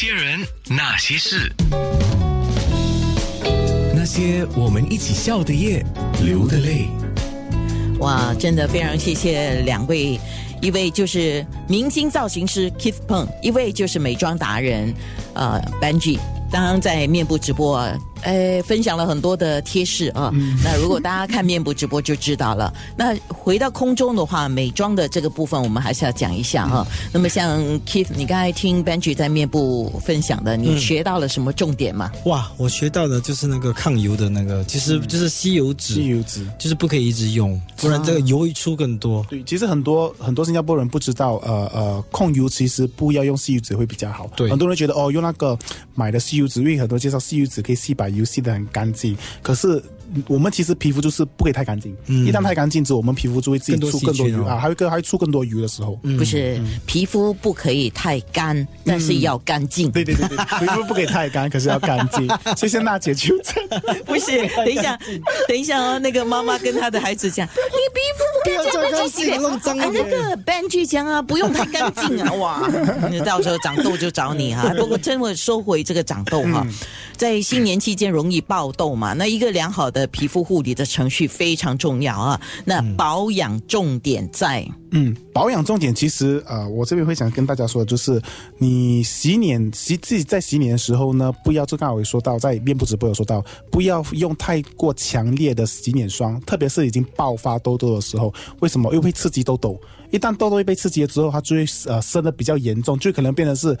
些人，那些事，那些我们一起笑的夜，流的泪。哇，真的非常谢谢两位，一位就是明星造型师 Keith Peng，一位就是美妆达人呃 Benji。刚刚在面部直播啊，呃，分享了很多的贴士啊。那如果大家看面部直播就知道了。那回到空中的话，美妆的这个部分我们还是要讲一下哈。那么像 Keith，你刚才听 Benji 在面部分享的，你学到了什么重点吗？哇，我学到的就是那个抗油的那个，其实就是吸油纸，吸油纸就是不可以一直用，不然这个油会出更多。对，其实很多很多新加坡人不知道，呃呃，控油其实不要用吸油纸会比较好。对很多人觉得哦，用那个买的吸油纸，因为很多介绍吸油纸可以吸把油吸得很干净，可是。我们其实皮肤就是不可以太干净，嗯一旦太干净之后，我们皮肤就会自己更多出更多油啊，还会更还会出更多油的时候。不是，皮肤不可以太干，但是要干净。对对对对，皮肤不可以太干，可是要干净。谢谢娜姐纠正。不是，等一下，等一下哦，那个妈妈跟她的孩子讲，你皮肤不要这样不去洗脸，弄脏啊，那个 Benji 讲啊，不用太干净啊，哇，你到时候长痘就找你哈。不过真的收回这个长痘哈，在新年期间容易爆痘嘛，那一个良好的皮肤护理的程序非常重要啊。那保养重点在嗯，保养重点其实呃，我这边会想跟大家说，的就是你洗脸洗自己在洗脸的时候呢，不要就刚才我也说到，在面部直播有说到，不要用太过强烈的洗脸霜，特别是已经爆发痘痘的时候，为什么？因为会刺激痘痘，一旦痘痘被刺激了之后，它就会呃生的比较严重，就可能变成是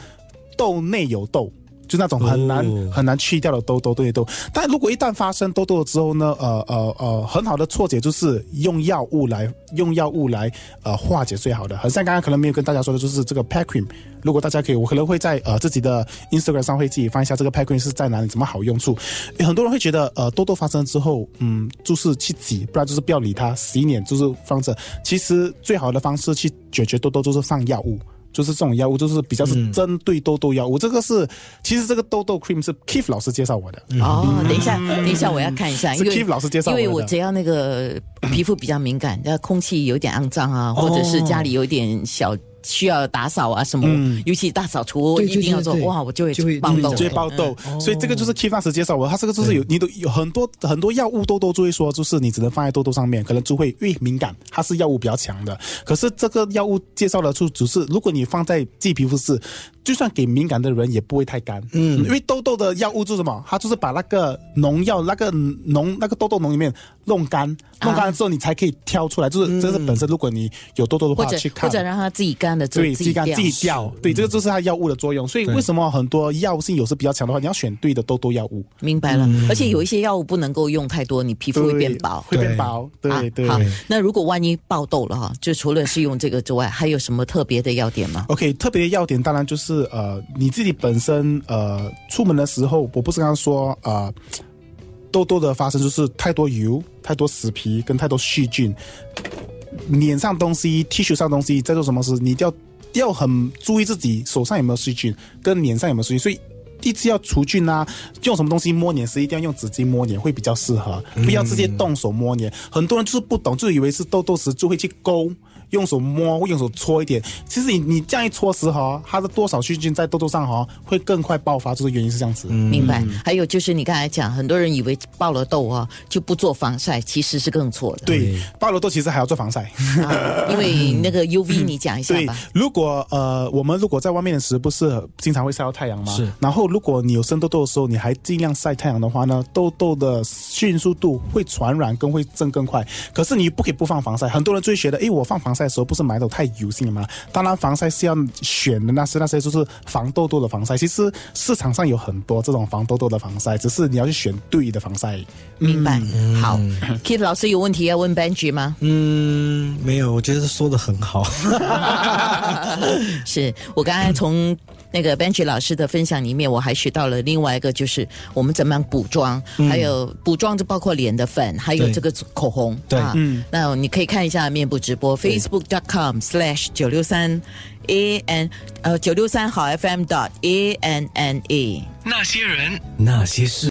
痘内有痘。就那种很难、哦很难去掉的痘痘，对痘。但如果一旦发生痘痘了之后呢，呃呃呃，很好的错解就是用药物来用药物来呃化解最好的。很像刚刚可能没有跟大家说的，就是这个 Pack Cream。如果大家可以，我可能会在呃自己的 Instagram 上会自己放一下这个 Pack Cream 是在哪里，怎么好用处。很多人会觉得呃痘痘发生之后，嗯，就是去挤，不然就是不要理它，洗脸就是放着。其实最好的方式去解决痘痘就是放药物。就是这种药物，就是比较是针对痘痘药物。这个是其实这个痘痘 cream 是 Keith 老师介绍我的。哦，等一下，等一下，我要看一下，是因为 Keith 老师介绍的为我只要那个皮肤比较敏感，那空气有点肮脏啊，或者是家里有点小。需要打扫啊什么，尤其大扫除一定要做对。对哇，我就会就会爆痘，就会爆痘，所以这个就是 Keith 当时介绍我的，他这个就是有你都有很多很多药物痘痘就会说，就是你只能放在痘痘上面，可能就会越敏感，它是药物比较强的。可是这个药物介绍的就只是，如果你放在自己皮肤是，就算给敏感的人也不会太干，嗯，因为痘痘的药物就是什么，它就是把那个农药那个脓那个痘痘脓里面弄干，弄干了之后你才可以挑出来，就是这是本身如果你有痘痘的话，或者去看。或者让它自己干对，自己掉自己干自己掉，对，这个就是它药物的作用。所以为什么很多药性有时比较强的话，你要选对的痘痘药物，明白了，而且有一些药物不能够用太多，你皮肤会变薄。会变薄，对啊对。好，那如果万一爆痘了哈，就除了是用这个之外，还有什么特别的要点吗？OK，特别的要点当然就是呃，你自己本身呃，出门的时候，我不是刚刚说呃，痘痘的发生就是太多油、太多死皮跟太多细菌，脸上东西、T 恤上东西在做什么事，你一定要要很注意自己手上有没有细菌，跟脸上有没有细菌，所以。第一次要除菌啊，用什么东西摸脸时一定要用纸巾摸脸会比较适合，不要直接动手摸脸。很多人就是不懂，就以为是痘痘时就会去勾，用手摸或用手搓一点。其实你你这样一搓时哈，它的多少细菌在痘痘上哈会更快爆发，就是原因是这样子。明白。还有就是你刚才讲，很多人以为爆了痘啊就不做防晒，其实是更错的。对，爆了痘其实还要做防晒。啊，因为那个 UV 你讲一下对。，如果呃，我们如果在外面的时候，不是经常会晒到太阳吗？是。然后，如果你有生痘痘的时候，你还尽量晒太阳的话呢，痘痘的迅速度会传染更会增更快。可是你不可以不放防晒，很多人就会觉得，诶，我放防晒的时候不是买的太油性了吗？当然，防晒是要选的那是那些就是防痘痘的防晒。其实市场上有很多这种防痘痘的防晒，只是你要去选对的防晒。明白。好，Kit 老师有问题要问 Benji 吗？嗯，没有，我觉得说的很好。是我刚才从那个 Benji 老师的分享里面，我还学到了另外一个，就是我们怎么样补妆，还有补妆就包括脸的粉，还有这个口红。对啊，嗯那你可以看一下面部直播，facebook.com/slash 九六三 a n 呃九六三好 FM dot a n n a。那些人，那些事。